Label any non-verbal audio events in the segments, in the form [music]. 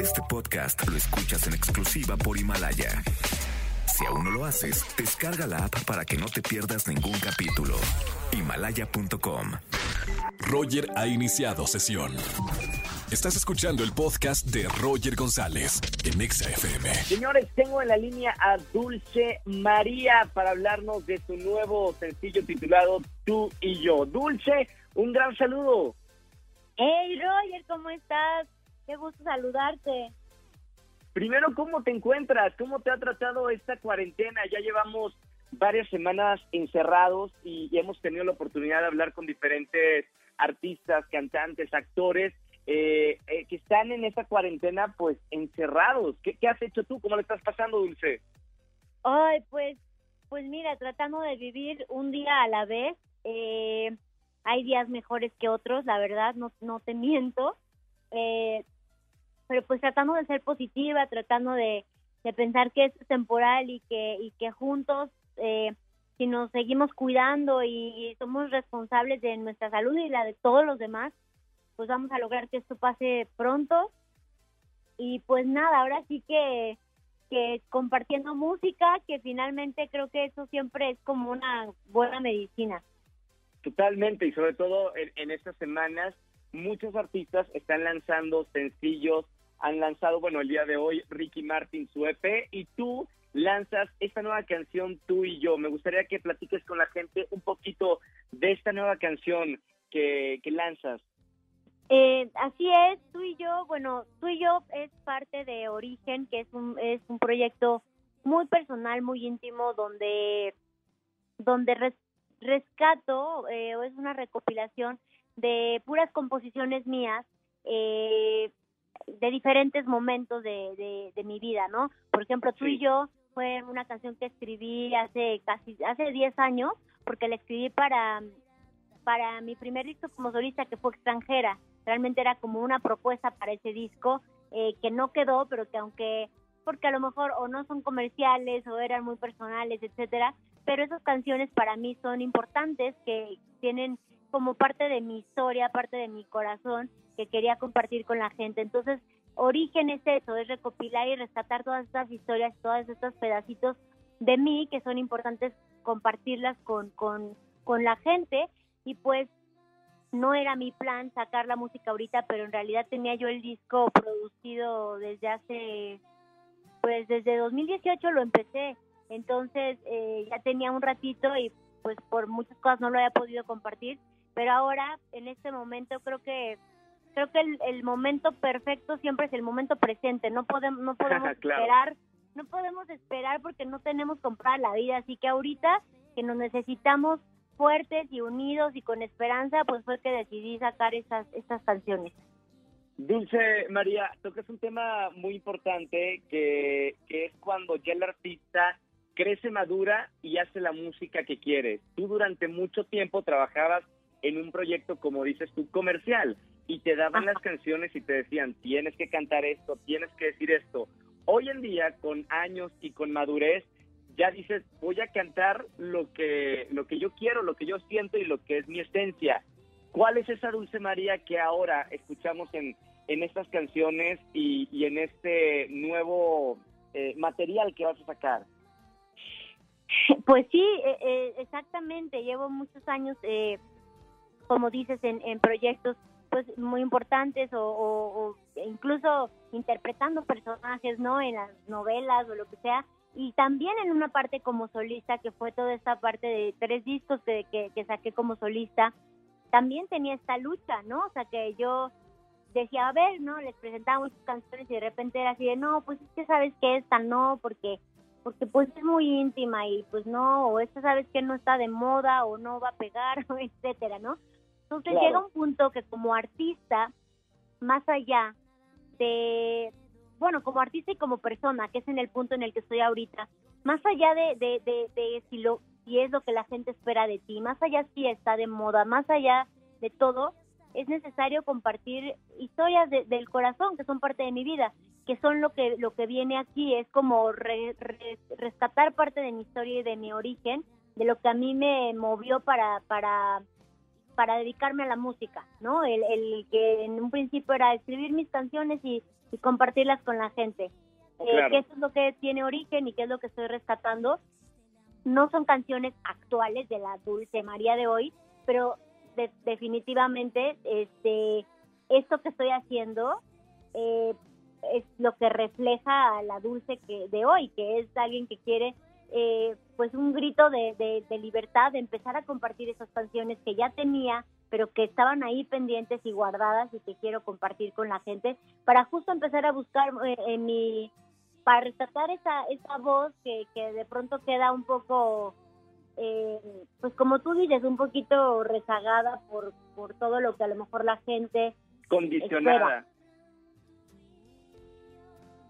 Este podcast lo escuchas en exclusiva por Himalaya. Si aún no lo haces, descarga la app para que no te pierdas ningún capítulo. Himalaya.com. Roger ha iniciado sesión. Estás escuchando el podcast de Roger González en Exa FM. Señores, tengo en la línea a Dulce María para hablarnos de su nuevo sencillo titulado Tú y yo. Dulce, un gran saludo. Hey Roger, ¿cómo estás? Qué gusto saludarte. Primero, ¿cómo te encuentras? ¿Cómo te ha tratado esta cuarentena? Ya llevamos varias semanas encerrados y, hemos tenido la oportunidad de hablar con diferentes artistas, cantantes, actores eh, eh, que están en esta cuarentena pues encerrados. ¿Qué, ¿Qué, has hecho tú? ¿Cómo le estás pasando, Dulce? Ay, pues, pues mira, tratando de vivir un día a la vez. Eh, hay días mejores que otros, la verdad, no, no te [laughs] miento. Pero pues tratando de ser positiva, tratando de, pensar que es temporal y que, y que juntos, eh, si nos seguimos cuidando y, somos responsables de nuestra salud y la de todos los demás, pues vamos a lograr que esto pase pronto. Y pues nada, ahora sí que, que compartiendo música, que finalmente creo que eso siempre es como una buena medicina. Totalmente, y sobre todo en, en estas semanas, muchos artistas están lanzando sencillos han lanzado, bueno, el día de hoy Ricky Martin su EP y tú lanzas esta nueva canción Tú y yo. Me gustaría que platiques con la gente un poquito de esta nueva canción que, que lanzas. Eh, así es, tú y yo, bueno, tú y yo es parte de Origen, que es un, es un proyecto muy personal, muy íntimo, donde, donde rescato, eh, o es una recopilación de puras composiciones mías, eh, de diferentes momentos de, de, mi vida, ¿no? Por ejemplo, tú y yo fue una canción que escribí hace casi, hace 10 años, porque la escribí para, para mi primer disco como solista, que fue extranjera. Realmente era como una propuesta para ese disco, eh, que no quedó, pero que aunque, porque a lo mejor o no son comerciales o eran muy personales, etcétera, pero esas canciones para mí son importantes, que tienen como parte de mi historia, parte de mi corazón, que quería compartir con la gente. Entonces, origen es eso, es recopilar y rescatar todas estas historias, todos estos pedacitos de mí que son importantes compartirlas con, con, con la gente. Y pues no era mi plan sacar la música ahorita, pero en realidad tenía yo el disco producido desde hace, pues desde 2018 lo empecé, entonces eh, ya tenía un ratito y pues por muchas cosas no lo había podido compartir, pero ahora en este momento creo que creo que el, momento perfecto siempre es el momento presente, no [laughs] podemos, no podemos esperar, no podemos esperar porque no tenemos comprar la vida, así que ahorita que nos necesitamos fuertes y unidos y con esperanza, pues fue que decidí sacar estas, estas canciones. Dulce María, tocas un tema muy importante que, que es cuando ya el artista crece, madura y hace la música que quiere. Tú durante mucho tiempo trabajabas en un proyecto, como dices tú, comercial y te daban las canciones y te decían, tienes que cantar esto, tienes que decir esto. Hoy en día, con años y con madurez, ya dices, voy a cantar lo que, lo que yo quiero, lo que yo siento y lo que es mi esencia. ¿Cuál es esa Dulce María que ahora escuchamos en, en estas canciones y, y en este nuevo eh, material que vas a sacar? Pues sí, eh, eh, exactamente. Llevo muchos años, como dices, en, en proyectos pues muy importantes o, incluso interpretando personajes no en las novelas o lo que sea. Y también en una parte como solista que fue toda esta parte de tres discos que, que, saqué como solista también tenía esta lucha no o sea que yo decía a ver no les presentaba muchas canciones y de repente era así de no pues es que sabes que esta no porque porque pues es muy íntima y pues no o esta sabes que no está de moda o no va a pegar [laughs] etcétera no entonces llega un punto que como artista, más allá de, bueno, como artista y como persona, que es en el punto en el que estoy ahorita, más allá de, de, de, si, lo, si es lo que la gente espera de ti, más allá si está de moda, más allá de todo, es necesario compartir historias del corazón que son parte de mi vida, que son lo que lo que viene aquí es como rescatar parte de mi historia y de mi origen, de lo que a mí me movió para para para dedicarme a la música, ¿no? El, el que en un principio era escribir mis canciones y, compartirlas con la gente. Eh, que eso es lo que tiene origen y que es lo que estoy rescatando. No son canciones actuales de la Dulce María de hoy, pero definitivamente este esto que estoy haciendo eh, es lo que refleja a la Dulce que de hoy, que es alguien que quiere eh, pues un grito de, de, libertad, de empezar a compartir esas canciones que ya tenía, pero que estaban ahí pendientes y guardadas y que quiero compartir con la gente, para justo empezar a buscar eh, en mi, para rescatar esa, esa voz que, que de pronto queda un poco, eh, pues como tú dices, un poquito rezagada por, por todo lo que a lo mejor la gente... Condicionada.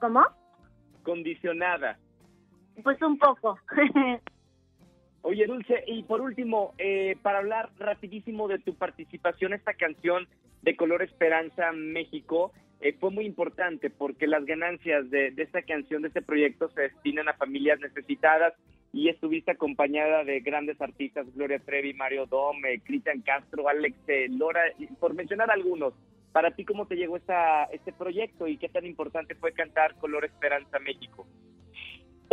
¿Cómo? Condicionada. Pues un poco. [laughs] Oye, Dulce, y por último, eh, para hablar rapidísimo de tu participación, esta canción de Color Esperanza México eh, fue muy importante porque las ganancias de, esta canción, de este proyecto, se destinan a familias necesitadas y estuviste acompañada de grandes artistas, Gloria Trevi, Mario Dome, Cristian Castro, Alex eh, Lora, por mencionar algunos. Para ti, ¿cómo te llegó esta, este proyecto y qué tan importante fue cantar Color Esperanza México?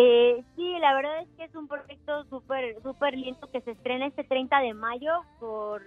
Eh, sí, la verdad es que es un proyecto súper súper lindo que se estrena este 30 de mayo por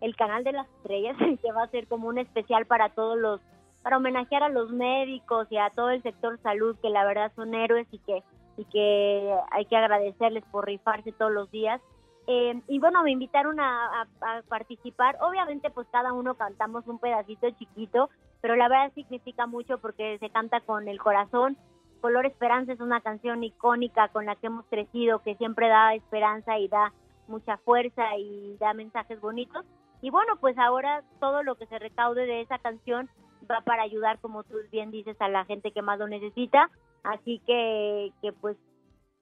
el canal de las estrellas, [laughs] que va a ser como un especial para todos los, para homenajear a los médicos y a todo el sector salud, que la verdad son héroes y que, y que hay que agradecerles por rifarse todos los días. Eh, y bueno, me invitaron a, a, participar. Obviamente, pues cada uno cantamos un pedacito chiquito, pero la verdad significa mucho porque se canta con el corazón Color Esperanza es una canción icónica con la que hemos crecido, que siempre da esperanza y da mucha fuerza y da mensajes bonitos. Y bueno, pues ahora todo lo que se recaude de esa canción va para ayudar, como tú bien dices, a la gente que más lo necesita. Así que, pues,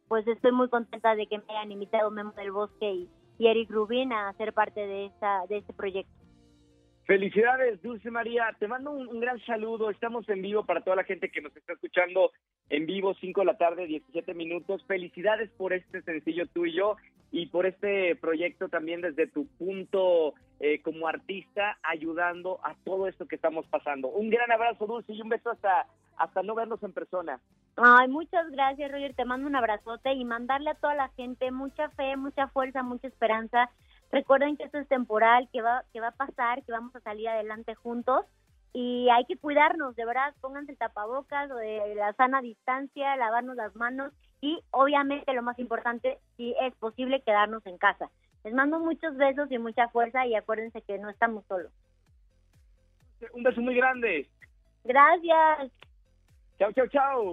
pues estoy muy contenta de que me hayan invitado Memo del Bosque y, y Eric Rubin a ser parte de, esta, de este proyecto. Felicidades, Dulce María. Te mando un, gran saludo. Estamos en vivo para toda la gente que nos está escuchando en vivo, 5 de la tarde, 17 minutos. Felicidades por este sencillo tuyo y por este proyecto también desde tu punto eh, como artista, ayudando a todo esto que estamos pasando. Un gran abrazo, Dulce, y un beso hasta, hasta no vernos en persona. Ay, muchas gracias, Roger. Te mando un abrazote y mandarle a toda la gente mucha fe, mucha fuerza, mucha esperanza Recuerden que esto es temporal, que va, que va a pasar, que vamos a salir adelante juntos y hay que cuidarnos, de verdad, pónganse el tapabocas, de la sana distancia, lavarnos las manos y obviamente lo más importante, si es posible, quedarnos en casa. Les mando muchos besos y mucha fuerza y acuérdense que no estamos solos. Un beso muy grande. Gracias. Chao, chao, chao.